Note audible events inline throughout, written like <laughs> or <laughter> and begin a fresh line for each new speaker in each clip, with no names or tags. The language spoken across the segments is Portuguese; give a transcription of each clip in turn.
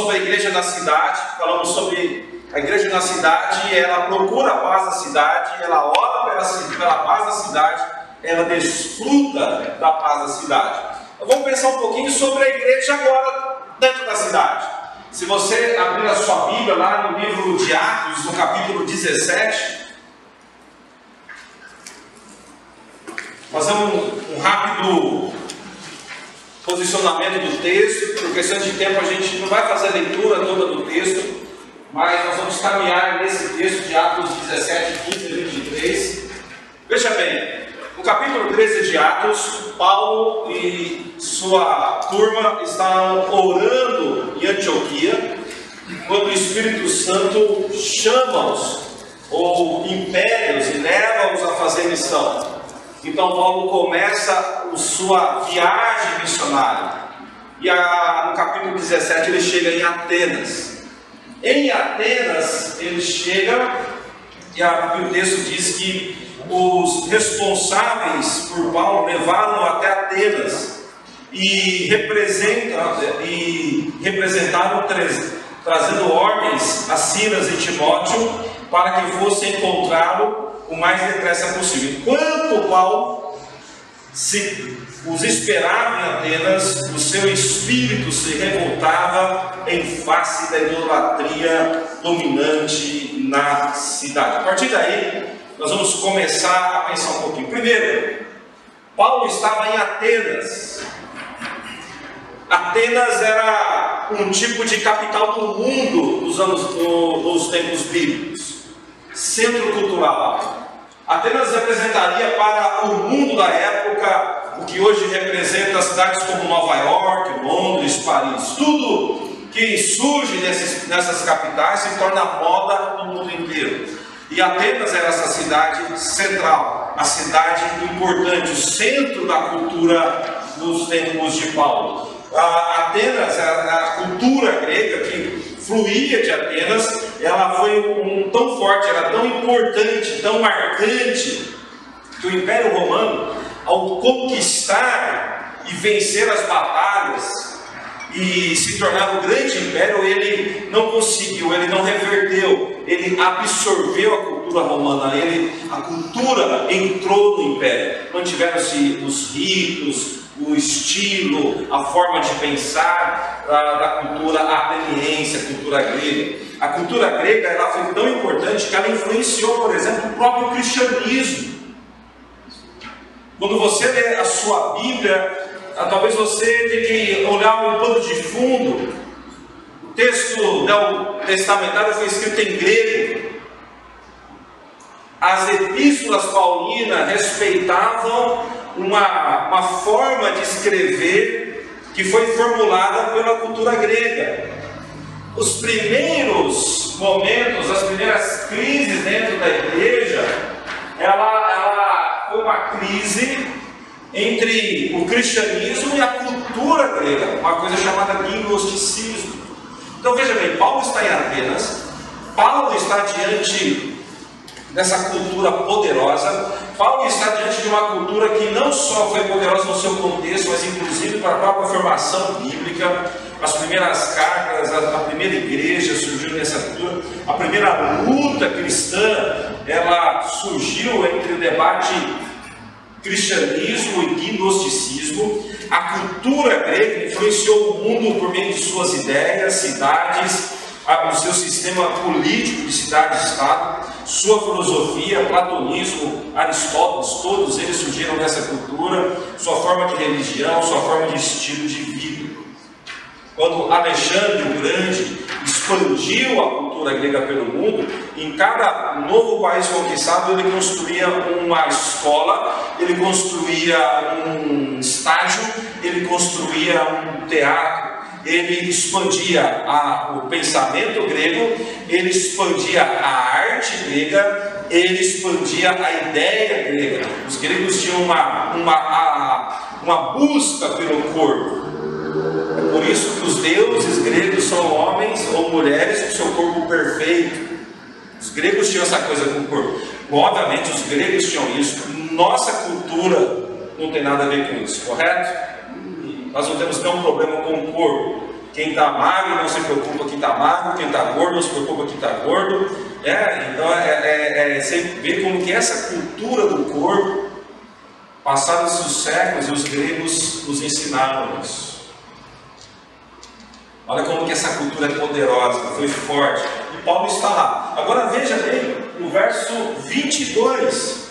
sobre a igreja na cidade, falamos sobre a igreja na cidade, ela procura a paz da cidade, ela ora pela, pela paz da cidade, ela desfruta da paz da cidade. Vamos pensar um pouquinho sobre a igreja agora dentro da cidade. Se você abrir a sua Bíblia lá no livro de Atos, no capítulo 17, fazer um, um rápido posicionamento do texto, por questão de tempo a gente não vai fazer a leitura toda do texto, mas nós vamos caminhar nesse texto de Atos 17, 15 e 23. Veja bem, no capítulo 13 de Atos, Paulo e sua turma estavam orando em Antioquia, quando o Espírito Santo chama-os, ou império e leva-os a fazer missão. Então Paulo começa a sua viagem missionária. E a, no capítulo 17 ele chega em Atenas. Em Atenas ele chega, e a, o texto diz que os responsáveis por Paulo levaram até Atenas e, representam, e representaram trazendo ordens a Silas e Timóteo para que fossem encontrá-lo o mais depressa possível. Enquanto Paulo se, os esperava em Atenas, o seu espírito se revoltava em face da idolatria dominante na cidade. A partir daí, nós vamos começar a pensar um pouquinho. Primeiro, Paulo estava em Atenas. Atenas era um tipo de capital do mundo nos, anos, nos tempos bíblicos centro cultural. Atenas representaria para o mundo da época o que hoje representa cidades como Nova York, Londres, Paris. Tudo que surge nessas, nessas capitais se torna moda no mundo inteiro. E Atenas era essa cidade central, a cidade importante, o centro da cultura nos tempos de Paulo. A Atenas, a, a cultura grega que fluía de Atenas, ela foi um, tão forte, era tão importante, tão marcante, que o Império Romano, ao conquistar e vencer as batalhas, e se tornar um grande império, ele não conseguiu, ele não reverteu, ele absorveu a cultura romana, ele, a cultura entrou no império. Mantiveram-se os ritos, o estilo, a forma de pensar da, da cultura ateniense, a cultura grega. A cultura grega ela foi tão importante que ela influenciou, por exemplo, o próprio cristianismo. Quando você lê a sua Bíblia, ah, talvez você tenha que olhar um pano de fundo. O texto testamentário foi escrito em grego. As epístolas paulinas respeitavam uma, uma forma de escrever que foi formulada pela cultura grega. Os primeiros momentos, as primeiras crises dentro da igreja, ela, ela foi uma crise entre o cristianismo e a cultura grega, uma coisa chamada gnosticismo. Então veja bem, Paulo está em Atenas, Paulo está diante dessa cultura poderosa, Paulo está diante de uma cultura que não só foi poderosa no seu contexto, mas inclusive para a própria formação bíblica. As primeiras cartas, a, primeira igreja surgiu nessa cultura. A primeira luta cristã, ela surgiu entre o debate cristianismo e gnosticismo. A cultura grega influenciou o mundo por meio de suas ideias, cidades, o seu sistema político de cidade-estado, sua filosofia, platonismo, Aristóteles, todos eles surgiram dessa cultura, sua forma de religião, sua forma de estilo de vida. Quando Alexandre o Grande expandiu a cultura grega pelo mundo, em cada novo país conquistado ele construía uma escola, ele construía um estádio, ele construía um teatro, ele expandia a, o pensamento grego, ele expandia a arte grega, ele expandia a ideia grega. Os gregos tinham uma, uma, a, uma busca pelo corpo. É por isso que os deuses gregos são homens ou mulheres com seu corpo perfeito. Os gregos tinham essa coisa com o corpo. Obviamente, os gregos tinham isso. Nossa cultura não tem nada a ver com isso, correto? Nós não temos nenhum problema com o corpo. quem está magro não se preocupa quem está magro, quem está gordo não se preocupa quem está gordo. É, então é, é, é, você vê como que essa cultura do corpo, passados os séculos, os gregos nos ensinaram isso. Olha como que essa cultura é poderosa, foi forte. E Paulo está lá. Agora veja bem, no verso 22.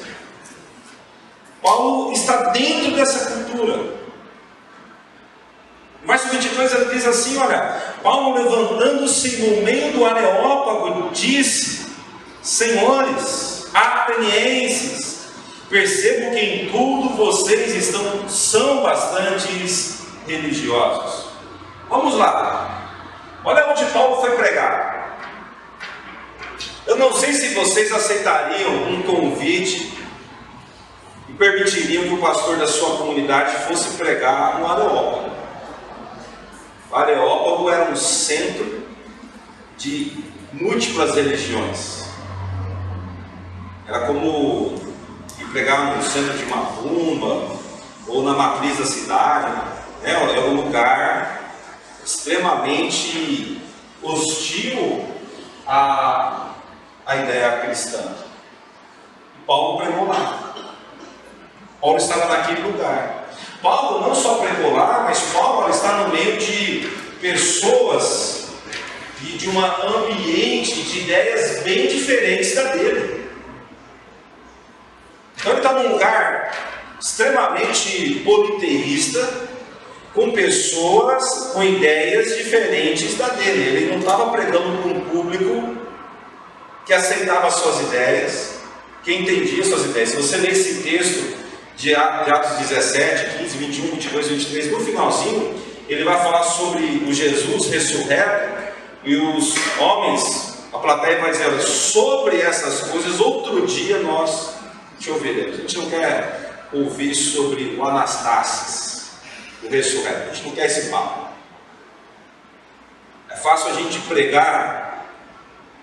Paulo está dentro dessa cultura. Verso 22 ele diz assim: Olha, Paulo levantando-se no meio do Areópago, disse: Senhores, atenienses, percebo que em tudo vocês estão, são bastante religiosos. Vamos lá, olha onde Paulo foi pregar. Eu não sei se vocês aceitariam um convite e permitiriam que o pastor da sua comunidade fosse pregar no Areópago. O Areópago era um centro de múltiplas religiões. Era como ir pregar no centro de Macumba ou na matriz da cidade. Né? É um lugar extremamente hostil a a ideia cristã. Paulo pregou lá. Paulo estava naquele lugar. Paulo não só pregou lá, mas Paulo está no meio de pessoas e de um ambiente de ideias bem diferentes da dele. Então ele está num lugar extremamente politeísta, com pessoas com ideias diferentes da dele. Ele não estava pregando para um público que aceitava suas ideias, que entendia suas ideias. Se você ler esse texto de Atos 17, 15, 21, 22, 23, no finalzinho, ele vai falar sobre o Jesus ressurreto e os homens, a plateia vai dizer, sobre essas coisas, outro dia nós te ouviremos. A gente não quer ouvir sobre o Anastácio, o ressurreto, a gente não quer esse papo. É fácil a gente pregar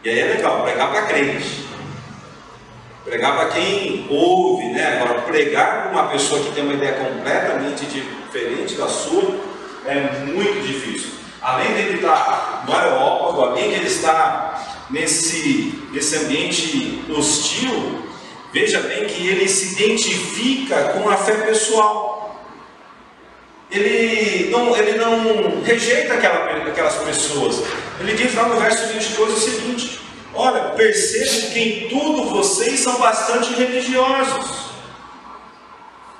e aí é legal, pregar para crente. Pregar para quem ouve, né? Agora, pregar para uma pessoa que tem uma ideia completamente diferente da sua é muito difícil. Além dele estar no aerópago, além de ele estar nesse, nesse ambiente hostil, veja bem que ele se identifica com a fé pessoal. Ele não, ele não rejeita aquela, aquelas pessoas. Ele diz lá no verso 22 o seguinte: Olha, percebo que em tudo vocês são bastante religiosos.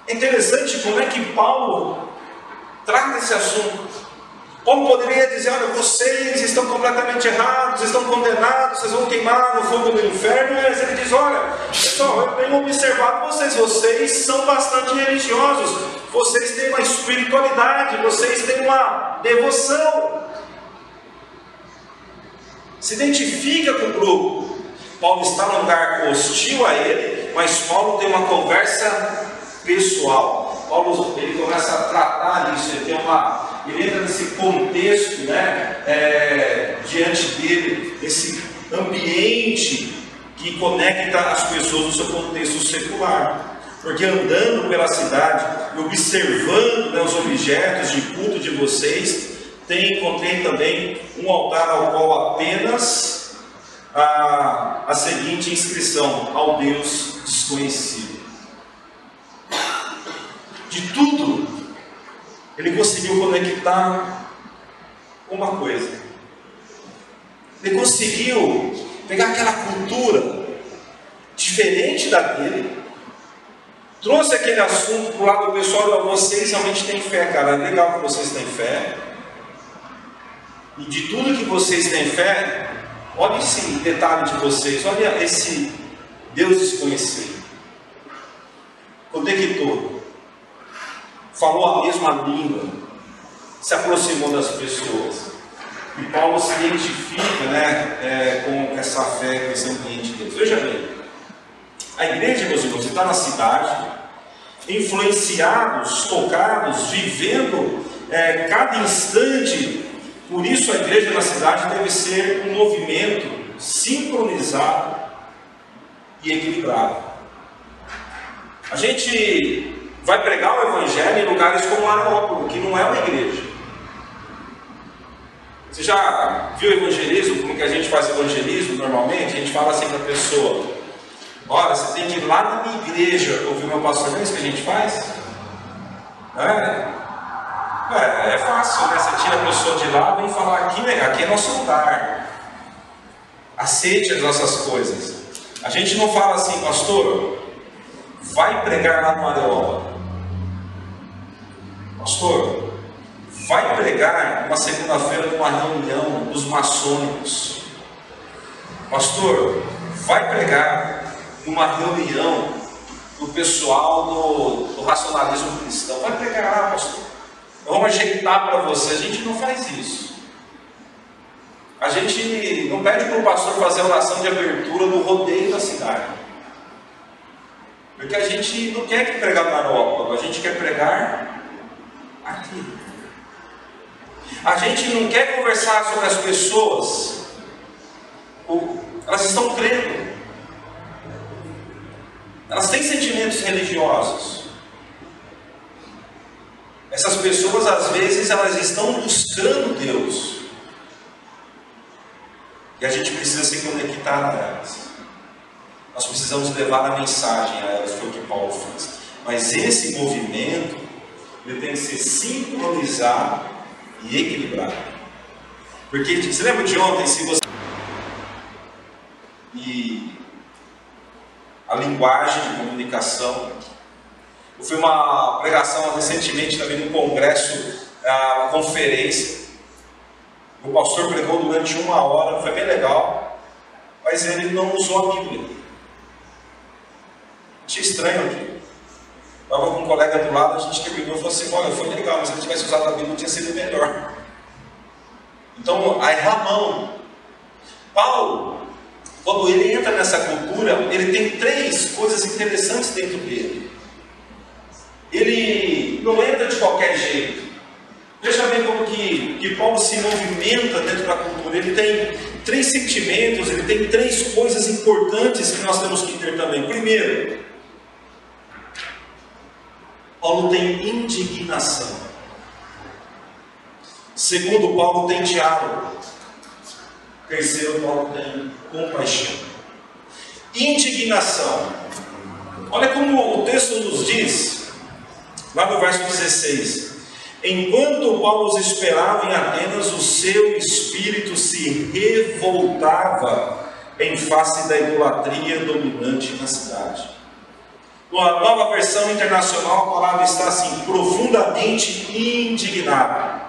É interessante como é que Paulo trata esse assunto. Paulo poderia dizer: olha, vocês estão completamente errados, estão condenados, vocês vão queimar no fogo do inferno. Mas ele diz: olha, pessoal, eu tenho observado vocês, vocês são bastante religiosos, vocês têm uma espiritualidade, vocês têm uma devoção se identifica com o grupo. Paulo está num lugar hostil a ele, mas Paulo tem uma conversa pessoal. Paulo ele começa a tratar disso, ele tem uma, ele entra nesse contexto, né, é, diante dele, esse ambiente que conecta as pessoas no seu contexto secular. Porque andando pela cidade e observando né, os objetos de culto de vocês, tem, encontrei também um altar ao qual apenas a, a seguinte inscrição: ao Deus desconhecido. De tudo, ele conseguiu conectar uma coisa. Ele conseguiu pegar aquela cultura diferente da dele, trouxe aquele assunto para o lado do pessoal, vocês realmente têm fé, cara, é legal que vocês têm fé, e de tudo que vocês têm fé, olha esse detalhe de vocês, olha esse Deus desconhecido. Conectou, falou a mesma língua, se aproximou das pessoas. E Paulo se identifica né, é, com essa fé, com esse ambiente de Deus. Veja bem, a igreja, meus irmãos, está na cidade, influenciados, tocados, vivendo é, cada instante por isso, a igreja na cidade deve ser um movimento sincronizado e equilibrado. A gente vai pregar o Evangelho em lugares como Areópago, que não é uma igreja. Você já viu evangelismo, como que a gente faz evangelismo normalmente? A gente fala assim para a pessoa, olha, você tem que ir lá na minha igreja ouvir meu pastor, é isso que a gente faz? Não é? É, é fácil, né? Você tira a pessoa de lá, vem falar aqui, aqui é nosso lugar. Aceite as nossas coisas. A gente não fala assim, pastor, vai pregar lá no Areola. Pastor, vai pregar uma segunda-feira numa reunião dos maçônicos. Pastor, vai pregar numa reunião do pessoal do, do racionalismo cristão. Vai pregar lá, pastor. Vamos ajeitar para você. A gente não faz isso. A gente não pede para o pastor fazer oração de abertura no rodeio da cidade. Porque a gente não quer que pregar Europa, a gente quer pregar aqui. A gente não quer conversar sobre as pessoas. Elas estão crendo. Elas têm sentimentos religiosos. Essas pessoas, às vezes, elas estão buscando Deus. E a gente precisa se conectar a elas. Nós precisamos levar a mensagem a elas, foi o que Paulo fez. Mas esse movimento, ele tem que ser sincronizado e equilibrado. Porque, você lembra de ontem, se você. E a linguagem de comunicação. Eu fui uma pregação recentemente também no congresso, uma conferência. O pastor pregou durante uma hora, foi bem legal, mas ele não usou a Bíblia. Achei estranho aqui. Estava com um colega do lado, a gente terminou e falou assim: olha, foi legal, mas se ele tivesse usado a Bíblia, tinha sido melhor. Então, aí Ramão, Paulo, quando ele entra nessa cultura, ele tem três coisas interessantes dentro dele. Ele não entra de qualquer jeito. Veja bem como que, que Paulo se movimenta dentro da cultura. Ele tem três sentimentos, ele tem três coisas importantes que nós temos que ter também. Primeiro, Paulo tem indignação. Segundo, Paulo tem diálogo. Terceiro, Paulo tem compaixão. Indignação. Olha como o texto nos diz, lá no verso 16: Enquanto Paulo os esperava em Atenas, o seu espírito se revoltava em face da idolatria dominante na cidade. Na nova versão internacional, a palavra está assim: profundamente indignado.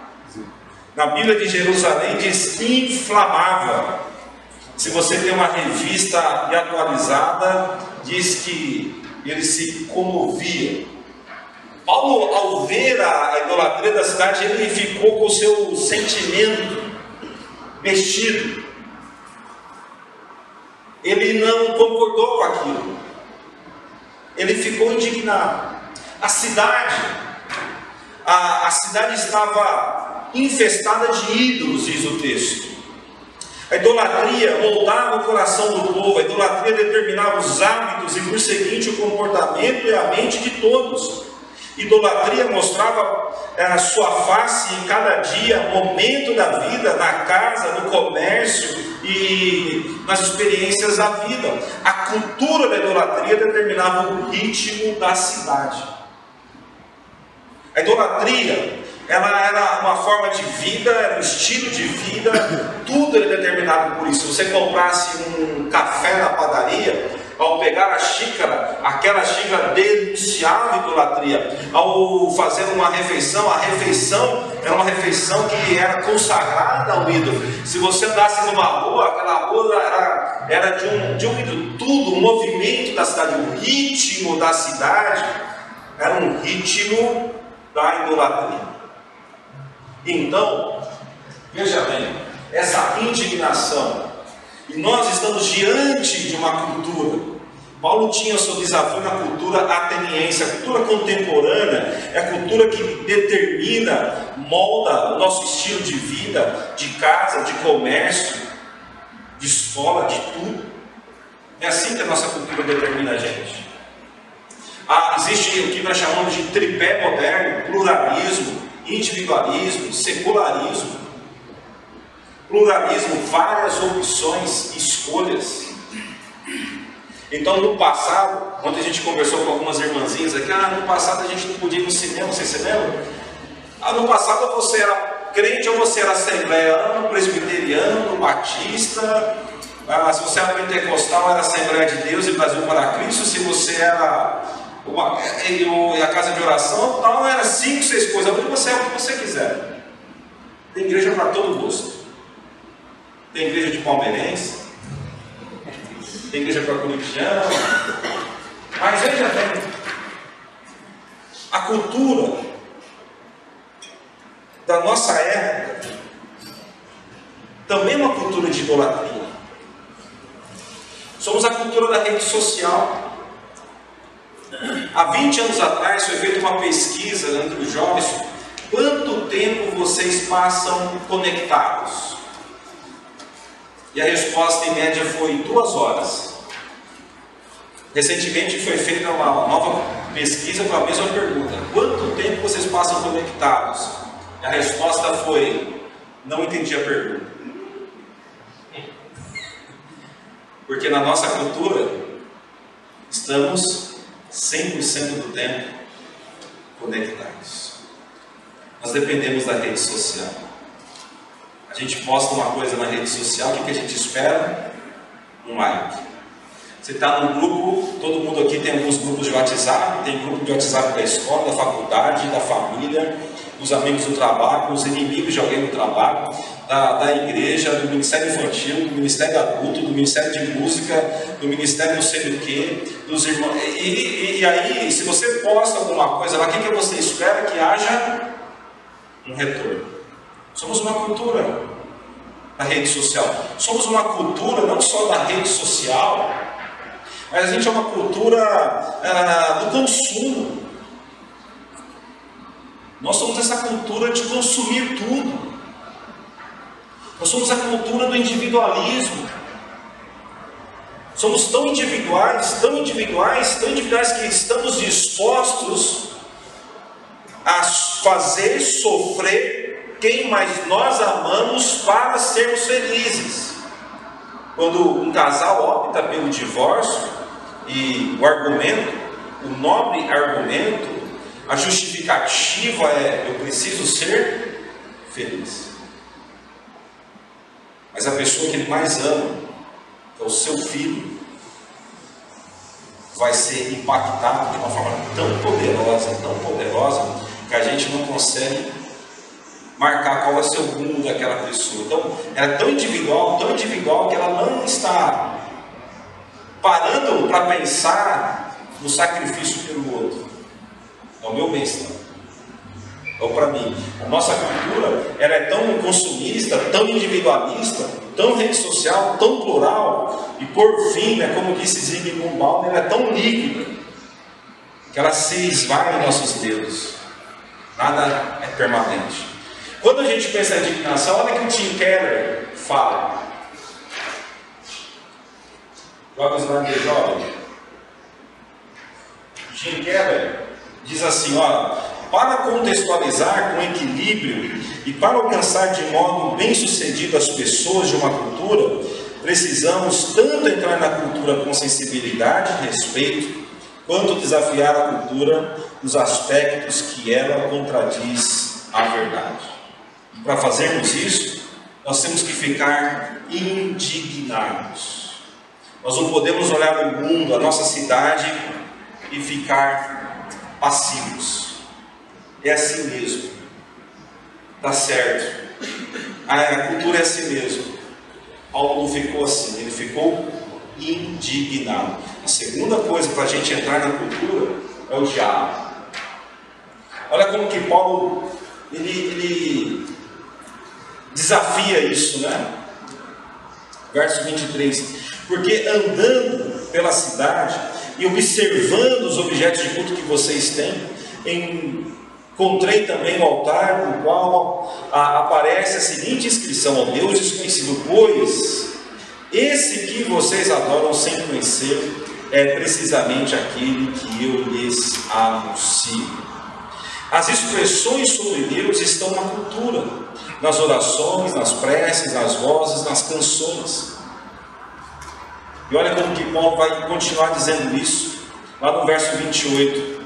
Na Bíblia de Jerusalém diz inflamável. Se você tem uma revista atualizada, diz que ele se comovia. Paulo, ao ver a idolatria da cidade, ele ficou com o seu sentimento mexido. Ele não concordou com aquilo ele ficou indignado. A cidade, a, a cidade estava infestada de ídolos, diz o texto. A idolatria moldava o coração do povo, a idolatria determinava os hábitos e, por seguinte, o comportamento e a mente de todos. Idolatria mostrava é, a sua face em cada dia, momento da vida, na casa, no comércio e nas experiências da vida. A cultura da idolatria determinava o ritmo da cidade. A idolatria, ela era uma forma de vida, era um estilo de vida, tudo era determinado por isso. Se você comprasse um café na padaria, ao pegar a xícara, aquela xícara denunciava idolatria. Ao fazer uma refeição, a refeição era uma refeição que era consagrada ao ídolo. Se você andasse numa rua, aquela rua era, era de, um, de um ídolo. Tudo, o movimento da cidade, o ritmo da cidade, era um ritmo da idolatria. Então, veja bem, essa indignação nós estamos diante de uma cultura. Paulo tinha seu desafio na cultura ateniense. A cultura contemporânea é a cultura que determina, molda o nosso estilo de vida, de casa, de comércio, de escola, de tudo. É assim que a nossa cultura determina a gente. Ah, existe o que nós chamamos de tripé moderno, pluralismo, individualismo, secularismo. Pluralismo, várias opções, escolhas. Então, no passado, ontem a gente conversou com algumas irmãzinhas aqui, ah, no passado a gente não podia ir no cinema, vocês se lembram? Ah, no passado você era crente ou você era assembleiano, presbiteriano, batista, ah, se você era pentecostal, era Assembleia de Deus e Brasil para Cristo, se você era uma, a casa de oração, tal, era cinco, seis coisas, onde você é o que você quiser. Tem igreja para todo gosto. Tem igreja de palmeirense, tem igreja para corintiano, mas veja bem, a cultura da nossa época também é uma cultura de idolatria. Somos a cultura da rede social. Há 20 anos atrás foi feita uma pesquisa entre os jovens. Quanto tempo vocês passam conectados? E a resposta em média foi duas horas. Recentemente foi feita uma nova pesquisa com a mesma pergunta: quanto tempo vocês passam conectados? E a resposta foi: não entendi a pergunta. Porque na nossa cultura estamos 100% do tempo conectados. Nós dependemos da rede social. A gente posta uma coisa na rede social, o que, a gente espera? Um like. Você está num grupo, todo mundo aqui tem alguns grupos de WhatsApp, tem grupo de WhatsApp da escola, da faculdade, da família, dos amigos do trabalho, dos inimigos de alguém do trabalho, da, da igreja, do ministério infantil, do ministério adulto, do ministério de música, do ministério não sei do que, dos irmãos. E, e, e, aí, se você posta alguma coisa lá, o que, que você espera que haja? Um retorno. Somos uma cultura da rede social. Somos uma cultura não só da rede social, mas a gente é uma cultura ah, do consumo. Nós somos essa cultura de consumir tudo. Nós somos a cultura do individualismo. Somos tão individuais, tão individuais, tão individuais que estamos dispostos a fazer sofrer quem mais nós amamos para sermos felizes. Quando um casal opta pelo divórcio e o argumento, o nobre argumento, a justificativa é eu preciso ser feliz. Mas a pessoa que ele mais ama, que é o seu filho, vai ser impactado de uma forma tão poderosa, tão poderosa, que a gente não consegue marcar qual vai ser o rumo daquela pessoa. Então, ela é tão individual, tão individual, que ela não está parando para pensar no sacrifício pelo outro. É o meu bem-estar ou para mim. A nossa cultura ela é tão consumista, tão individualista, tão rede social, tão plural, e por fim, né, como disse Zygmunt Bauman, ela é tão líquida, que ela se esvai em nossos dedos. Nada é permanente. Quando a gente pensa em indignação, olha que o Tim Keller fala. Joga os de jovem. Tim Keller diz assim, olha, para contextualizar com equilíbrio e para alcançar de modo bem sucedido as pessoas de uma cultura, precisamos tanto entrar na cultura com sensibilidade e respeito, quanto desafiar a cultura nos aspectos que ela contradiz a verdade. Para fazermos isso, nós temos que ficar indignados. Nós não podemos olhar o mundo, a nossa cidade e ficar passivos. É assim mesmo. Tá certo. A cultura é assim mesmo. Paulo não ficou assim, ele ficou indignado. A segunda coisa para a gente entrar na cultura é o diabo. Olha como que Paulo ele, ele desafia isso, né? Verso 23. Porque andando pela cidade e observando os objetos de culto que vocês têm, Encontrei também o altar no qual aparece a seguinte inscrição: ao Deus desconhecido, pois esse que vocês adoram sem conhecer é precisamente aquele que eu lhes anuncio. As expressões sobre Deus estão na cultura, nas orações, nas preces, nas vozes, nas canções. E olha como que Paulo vai continuar dizendo isso, lá no verso 28.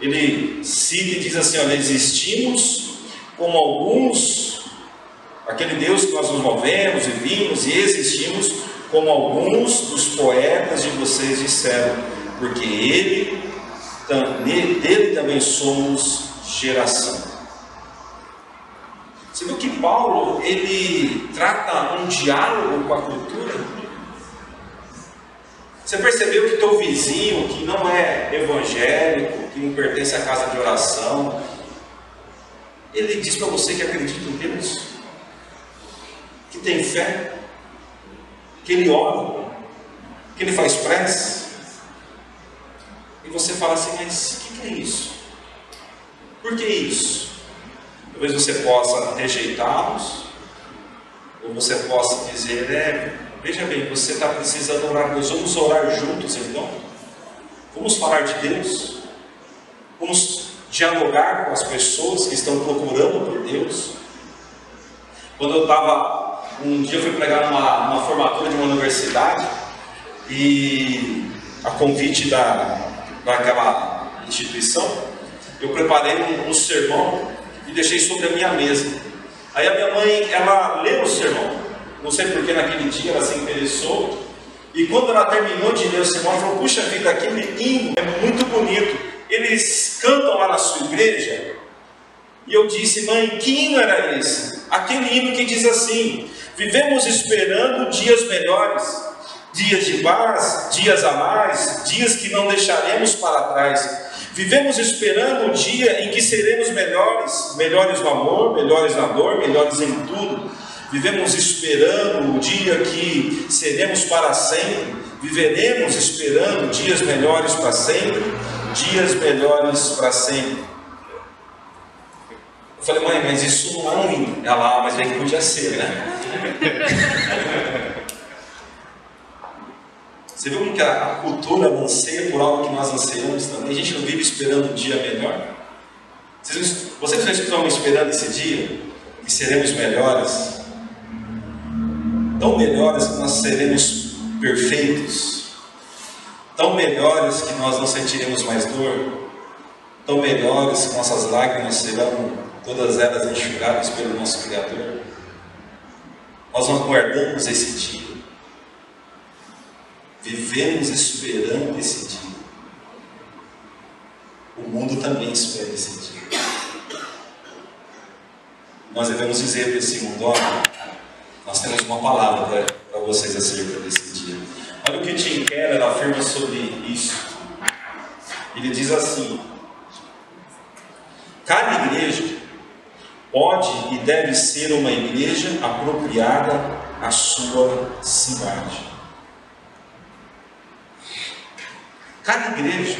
Ele cita e diz assim: olha, existimos como alguns, aquele Deus que nós nos movemos e vimos e existimos, como alguns dos poetas de vocês disseram, porque ele, dele também somos geração. Você viu que Paulo ele trata um diálogo com a cultura? Você percebeu que teu vizinho que não é evangélico, que não pertence à casa de oração, ele diz para você que acredita em Deus, que tem fé, que ele ora, que ele faz prece. E você fala assim, mas o que, que é isso? Por que isso? Talvez você possa rejeitá-los, ou você possa dizer, é, veja bem, você está precisando orar, nós vamos orar juntos então. Vamos falar de Deus. Vamos dialogar com as pessoas que estão procurando por Deus. Quando eu estava, um dia eu fui pregar numa, numa formatura de uma universidade e a convite da, daquela instituição, eu preparei um, um sermão e deixei sobre a minha mesa. Aí a minha mãe, ela leu o sermão, não sei porque naquele dia ela se interessou, e quando ela terminou de ler o sermão, ela falou: Puxa vida, aquele hino é muito bonito, eles cantam lá na sua igreja. E eu disse, mãe, que hino era esse? Aquele hino que diz assim: Vivemos esperando dias melhores, dias de paz, dias a mais, dias que não deixaremos para trás. Vivemos esperando o dia em que seremos melhores, melhores no amor, melhores na dor, melhores em tudo. Vivemos esperando o dia que seremos para sempre. Viveremos esperando dias melhores para sempre, dias melhores para sempre. Eu falei, mãe, mas isso não é hino. Ela, ah, mas bem que podia ser, né? <laughs> Você viu como que a, a cultura anseia por algo que nós ansiamos também? A gente não vive esperando um dia melhor. Vocês, vocês não estão esperando esse dia? Que seremos melhores? Tão melhores que nós seremos perfeitos? Tão melhores que nós não sentiremos mais dor? Tão melhores que nossas lágrimas serão todas elas enxugadas pelo nosso Criador? Nós não guardamos esse dia. Vivemos esperando esse dia. O mundo também espera esse dia. Nós devemos dizer para esse mundo: olha, nós temos uma palavra para vocês acerca desse dia. Olha o que Tim Keller afirma sobre isso. Ele diz assim: cada igreja pode e deve ser uma igreja apropriada à sua cidade. Cada igreja,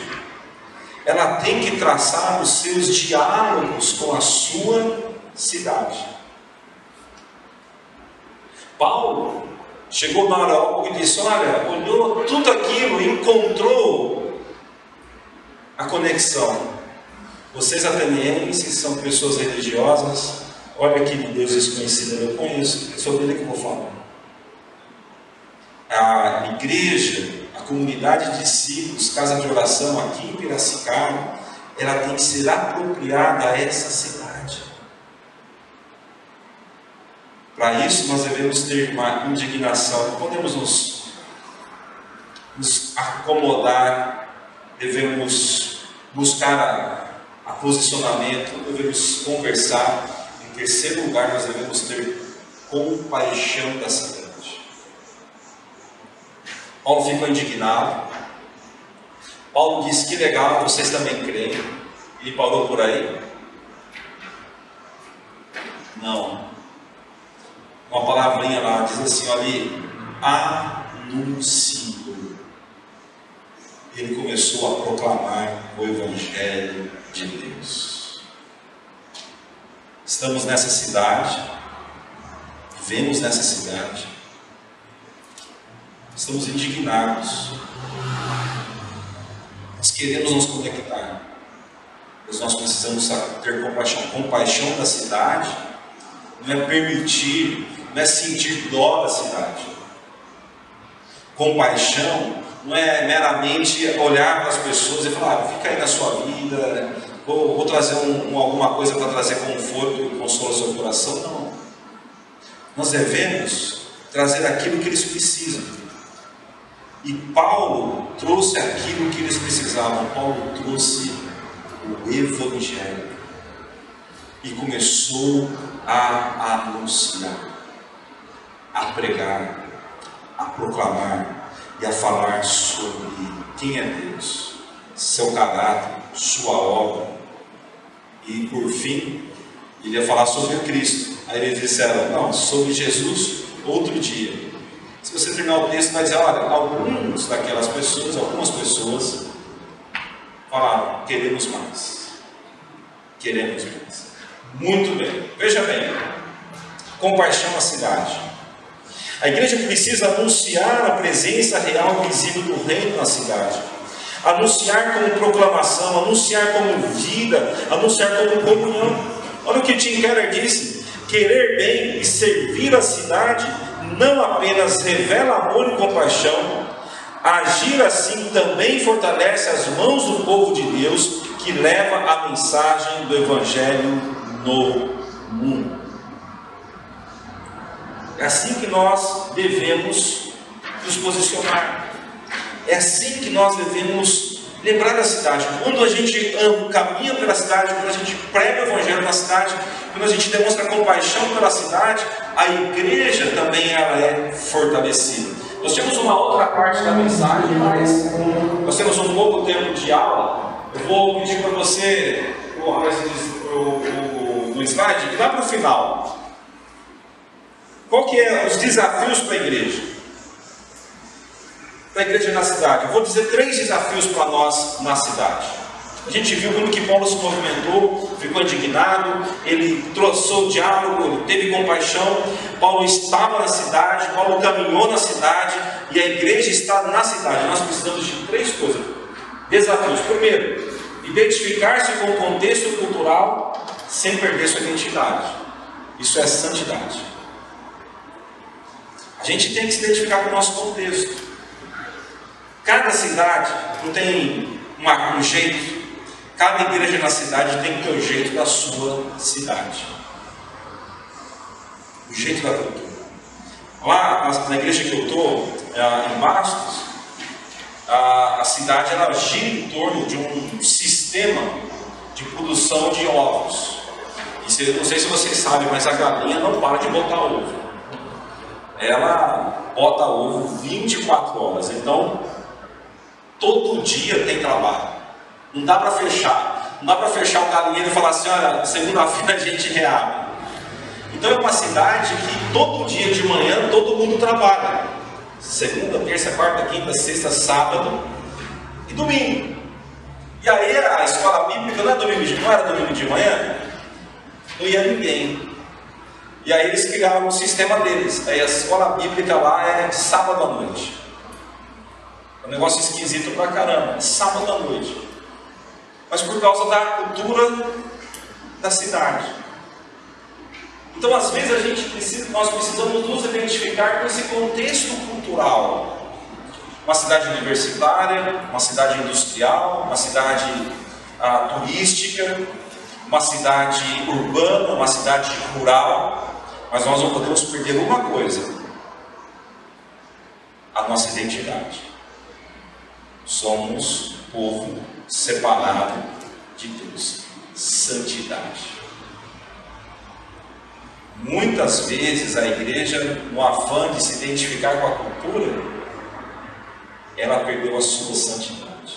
ela tem que traçar os seus diálogos com a sua cidade. Paulo chegou na hora e disse: Olha, olhou tudo aquilo encontrou a conexão. Vocês atenienses são pessoas religiosas, olha que Deus desconhecido eu conheço, é sobre ele que eu vou falar. A igreja comunidade de discípulos, casa de oração aqui em Piracicaba, ela tem que ser apropriada a essa cidade. Para isso, nós devemos ter uma indignação, não podemos nos, nos acomodar, devemos buscar a, a posicionamento, devemos conversar. Em terceiro lugar, nós devemos ter compaixão cidade. Paulo ficou indignado. Paulo disse: Que legal, vocês também creem. E parou por aí? Não. Uma palavrinha lá diz assim: olha, anuncio. Ele começou a proclamar o Evangelho de Deus. Estamos nessa cidade, vivemos nessa cidade estamos indignados. Nós queremos nos conectar. Pois nós precisamos ter compaixão. Compaixão da cidade não é permitir, não é sentir dó da cidade. Compaixão não é meramente olhar para as pessoas e falar, ah, fica aí na sua vida, vou, vou trazer um, um, alguma coisa para trazer conforto e consolo ao seu coração. Não. Nós devemos trazer aquilo que eles precisam. E Paulo trouxe aquilo que eles precisavam. Paulo trouxe o Evangelho. E começou a anunciar, a pregar, a proclamar e a falar sobre quem é Deus, seu caráter, sua obra. E por fim, ele ia falar sobre Cristo. Aí eles disseram: Não, sobre Jesus, outro dia. Se você terminar o texto, vai dizer: olha, alguns daquelas pessoas, algumas pessoas, falaram: queremos mais. Queremos mais. Muito bem. Veja bem. Compaixão à cidade. A igreja precisa anunciar a presença real e visível do reino na cidade. Anunciar como proclamação, anunciar como vida, anunciar como comunhão. Olha o que Tim Keller disse: querer bem e servir a cidade não apenas revela amor e compaixão, agir assim também fortalece as mãos do povo de Deus que leva a mensagem do Evangelho no mundo. É assim que nós devemos nos posicionar. É assim que nós devemos lembrar da cidade. Quando a gente caminha pela cidade, quando a gente prega o Evangelho na cidade, quando a gente demonstra compaixão pela cidade, a igreja também ela é fortalecida. Nós temos uma outra parte da mensagem, mas nós temos um pouco tempo de aula. Eu vou pedir para você, o slide, lá para o final. Qual que é os desafios para a igreja? Para a igreja na cidade. Eu vou dizer três desafios para nós na cidade. A gente viu como que Paulo se movimentou, ficou indignado, ele trouxe o diálogo, ele teve compaixão. Paulo estava na cidade, Paulo caminhou na cidade e a igreja está na cidade. Nós precisamos de três coisas: desafios. Primeiro, identificar-se com o contexto cultural sem perder sua identidade. Isso é santidade. A gente tem que se identificar com o nosso contexto. Cada cidade não tem uma, um jeito Cada igreja na cidade tem que ter o jeito da sua cidade. O jeito da cultura. Lá na igreja que eu estou, é, em Bastos, a, a cidade ela gira em torno de um sistema de produção de ovos. E não sei se vocês sabem, mas a galinha não para de botar ovo. Ela bota ovo 24 horas. Então, todo dia tem trabalho. Não dá para fechar. Não dá para fechar o galinheiro e falar assim, olha, segunda-feira <laughs> a gente reabre. Então é uma cidade que todo dia de manhã todo mundo trabalha. Segunda, terça, quarta, quinta, sexta, sábado e domingo. E aí a escola bíblica não, é domingo de, não era domingo de manhã? Não ia ninguém. E aí eles criaram um sistema deles. Aí a escola bíblica lá é sábado à noite. É um negócio esquisito pra caramba. Sábado à noite mas por causa da cultura da cidade. Então, às vezes, a gente precisa, nós precisamos nos identificar com esse contexto cultural. Uma cidade universitária, uma cidade industrial, uma cidade ah, turística, uma cidade urbana, uma cidade rural, mas nós não podemos perder uma coisa: a nossa identidade. Somos povo separado de Deus. Santidade. Muitas vezes a igreja, no afã de se identificar com a cultura, ela perdeu a sua santidade.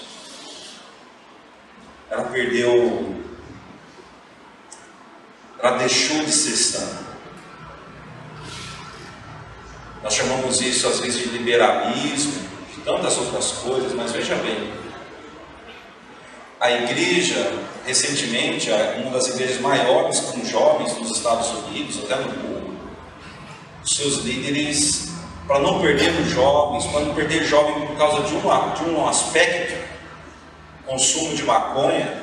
Ela perdeu, ela deixou de ser santa. Nós chamamos isso às vezes de liberalismo, tantas outras coisas, mas veja bem, a igreja, recentemente, uma das igrejas maiores com jovens nos Estados Unidos, até no mundo, seus líderes, para não perder os jovens, para não perder jovem por causa de um, de um aspecto, consumo de maconha,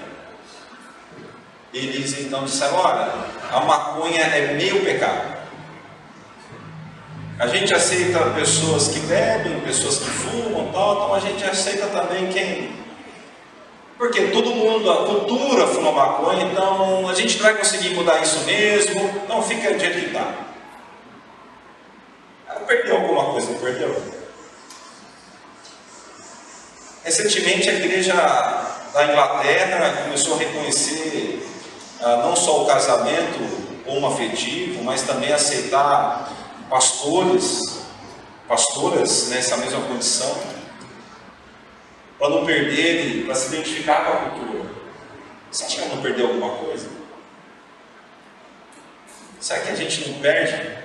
eles então disseram: olha, a maconha é meio pecado. A gente aceita pessoas que bebem, pessoas que fumam, tal, então a gente aceita também quem. Porque todo mundo, a cultura fuma maconha, então a gente não vai conseguir mudar isso mesmo, não fica do jeito que está. Perdeu alguma coisa, não perdeu? Recentemente a igreja da Inglaterra começou a reconhecer ah, não só o casamento homoafetivo, mas também aceitar pastores, pastoras nessa mesma condição, para não perderem, para se identificar com a cultura. Você acha que ela não perdeu alguma coisa? Será que a gente não perde?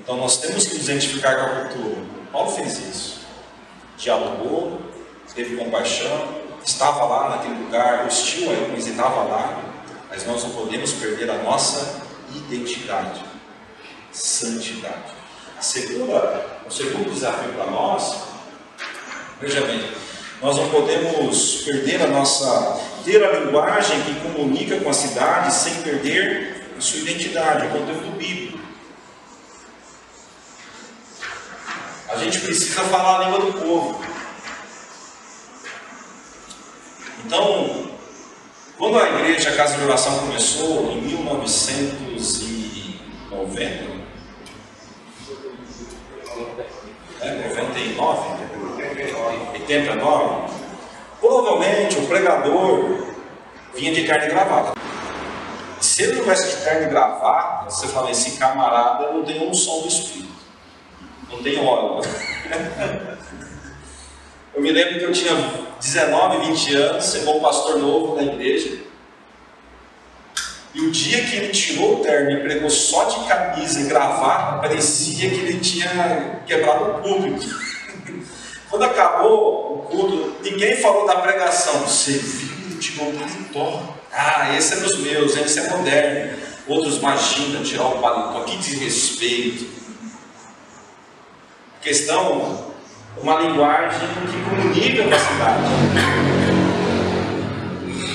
Então nós temos que nos identificar com a cultura. Paulo fez isso. Dialogou, teve compaixão, estava lá naquele lugar hostil a ele, estava lá. Mas nós não podemos perder a nossa identidade santidade. A segunda, o segundo desafio para nós, veja bem, nós não podemos perder a nossa, ter a linguagem que comunica com a cidade sem perder a sua identidade, o conteúdo bíblico. A gente precisa falar a língua do povo. Então, quando a igreja a Casa de Oração começou em 1990, né, 99, 89, provavelmente o pregador vinha de carne gravata. Se ele tivesse de carne gravata, você fala, esse camarada não tem um som do Espírito, não tem óleo. <laughs> eu me lembro que eu tinha 19, 20 anos, chegou um pastor novo na igreja, e o dia que ele tirou o terno e pregou só de camisa e gravata, parecia que ele tinha quebrado o público. <laughs> Quando acabou o culto, ninguém falou da pregação. Você viu, ele tirou o paletó. Ah, esse é dos meus, esse é moderno. Outros imaginam tirar o paletó, que desrespeito. Questão, uma linguagem que comunica com a cidade.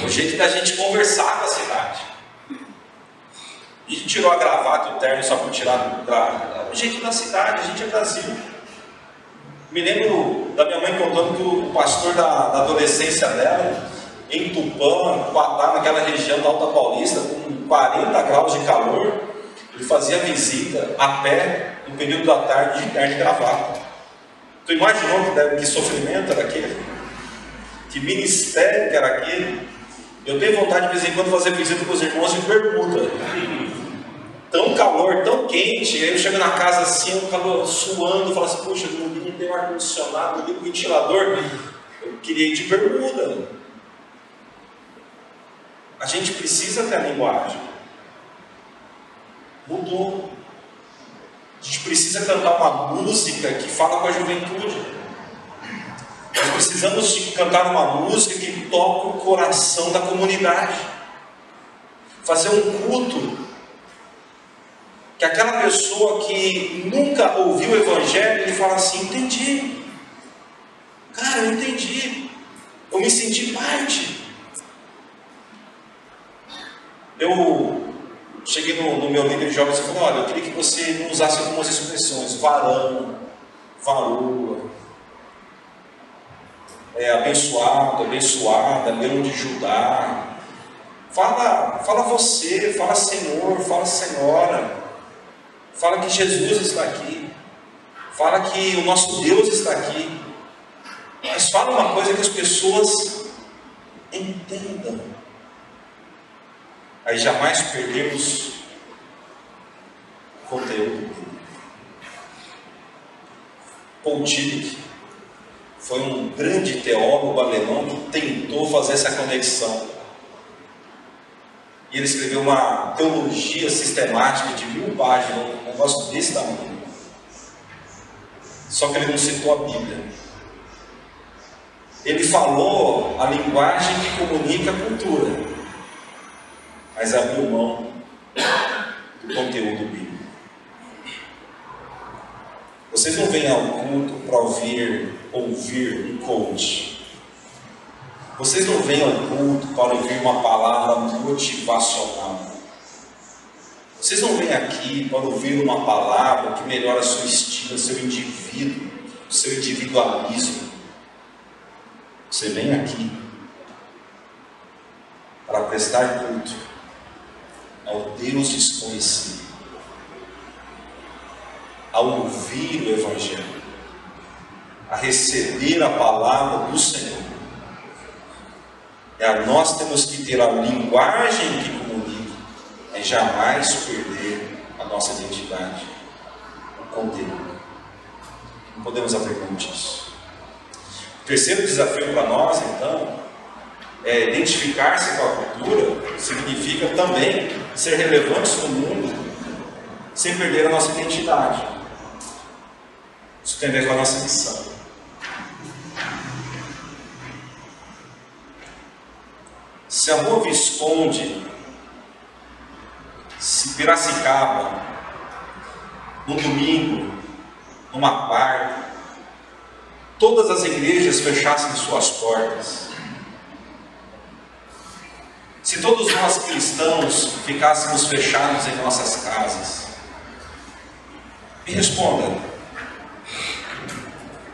O jeito da gente conversar com a cidade. E tirou a gravata e o terno só para tirar da, o jeito da cidade, a gente é Brasil. Me lembro da minha mãe contando que o pastor da, da adolescência dela, em Tupã, Quatá, naquela região da Alta Paulista, com 40 graus de calor, ele fazia visita a pé no período da tarde de terno e gravata. Tu imaginou que, que sofrimento era aquele? Que ministério que era aquele? Eu tenho vontade de vez em quando fazer visita com os irmãos de bermuda tão calor, tão quente, aí eu chego na casa assim, o calor suando, falo assim, puxa, no não tem um ar-condicionado, não tem um ventilador, eu queria ir de bermuda. A gente precisa ter a linguagem. Mudou. A gente precisa cantar uma música que fala com a juventude. Nós precisamos de cantar uma música que toca o coração da comunidade. Fazer um culto que aquela pessoa que nunca ouviu o Evangelho, ele fala assim: entendi. Cara, eu entendi. Eu me senti parte. Eu cheguei no, no meu líder de jovens e falei: olha, eu queria que você não usasse algumas expressões, varão, varoa, é, abençoado, abençoada, leão de Judá. Fala, fala você, fala Senhor, fala Senhora. Fala que Jesus está aqui. Fala que o nosso Deus está aqui. Mas fala uma coisa que as pessoas entendam. Aí jamais perdemos conteúdo. Paul Tillich foi um grande teólogo alemão que tentou fazer essa conexão e ele escreveu uma teologia sistemática de mil páginas, negócio desse tamanho. Só que ele não citou a Bíblia. Ele falou a linguagem que comunica a cultura, mas abriu mão do conteúdo bíblico. Vocês não vêm ao culto para ouvir, ouvir um coach. Vocês não vêm ao culto para ouvir uma palavra motivacional. Vocês não vêm aqui para ouvir uma palavra que melhora a sua estima, seu indivíduo, seu individualismo. Você vem aqui para prestar culto ao Deus desconhecido, ao ouvir o Evangelho, a receber a palavra do Senhor. É, nós temos que ter a linguagem que mas jamais perder a nossa identidade, o conteúdo. Não podemos abrir mão disso. O terceiro desafio para nós, então, é identificar-se com a cultura, significa também ser relevantes no mundo, sem perder a nossa identidade. Isso tem a ver com a nossa missão. Se a Boa Visconde, Piracicaba, no domingo, numa quarta, todas as igrejas fechassem suas portas, se todos nós cristãos ficássemos fechados em nossas casas, me responda: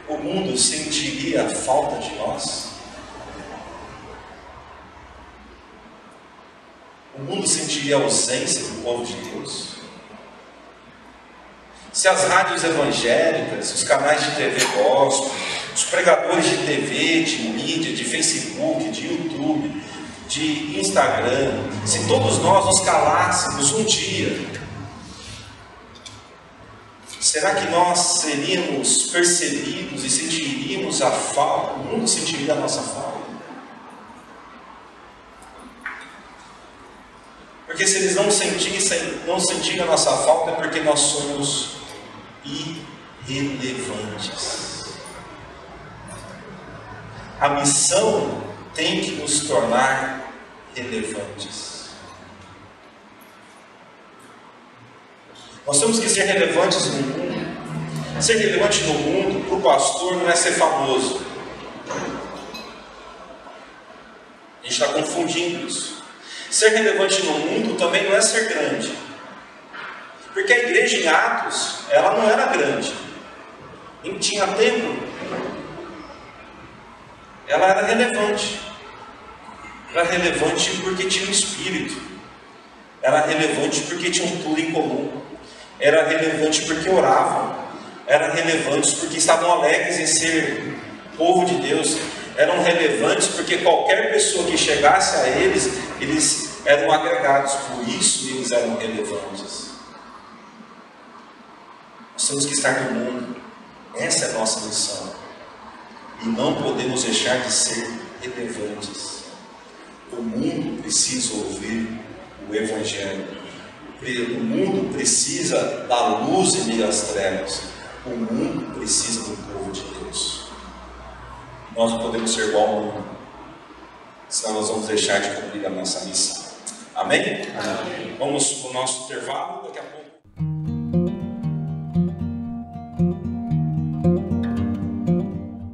o mundo sentiria falta de nós? O mundo sentiria a ausência do povo de Deus? Se as rádios evangélicas, os canais de TV gospel, os pregadores de TV, de mídia, de Facebook, de YouTube, de Instagram, se todos nós nos calássemos um dia, será que nós seríamos percebidos e sentiríamos a falta, o mundo sentiria a nossa falta? Porque se eles não sentissem, não sentirem a nossa falta, é porque nós somos irrelevantes. A missão tem que nos tornar relevantes. Nós temos que ser relevantes no mundo. Ser relevante no mundo, para o pastor, não é ser famoso. A gente está confundindo isso. Ser relevante no mundo também não é ser grande. Porque a igreja em Atos, ela não era grande. Nem tinha templo. Ela era relevante. Era relevante porque tinha um espírito. Era relevante porque tinha um tudo em comum. Era relevante porque oravam. Era relevante porque estavam alegres em ser povo de Deus eram relevantes porque qualquer pessoa que chegasse a eles, eles eram agregados, por isso eles eram relevantes. Nós temos que estar no mundo, essa é a nossa missão, e não podemos deixar de ser relevantes. O mundo precisa ouvir o Evangelho. O mundo precisa da luz em meio às trevas. O mundo precisa do povo de Deus. Nós não podemos ser igual ao mundo, senão nós vamos deixar de cumprir a nossa missão. Amém? Amém. Vamos para o nosso intervalo.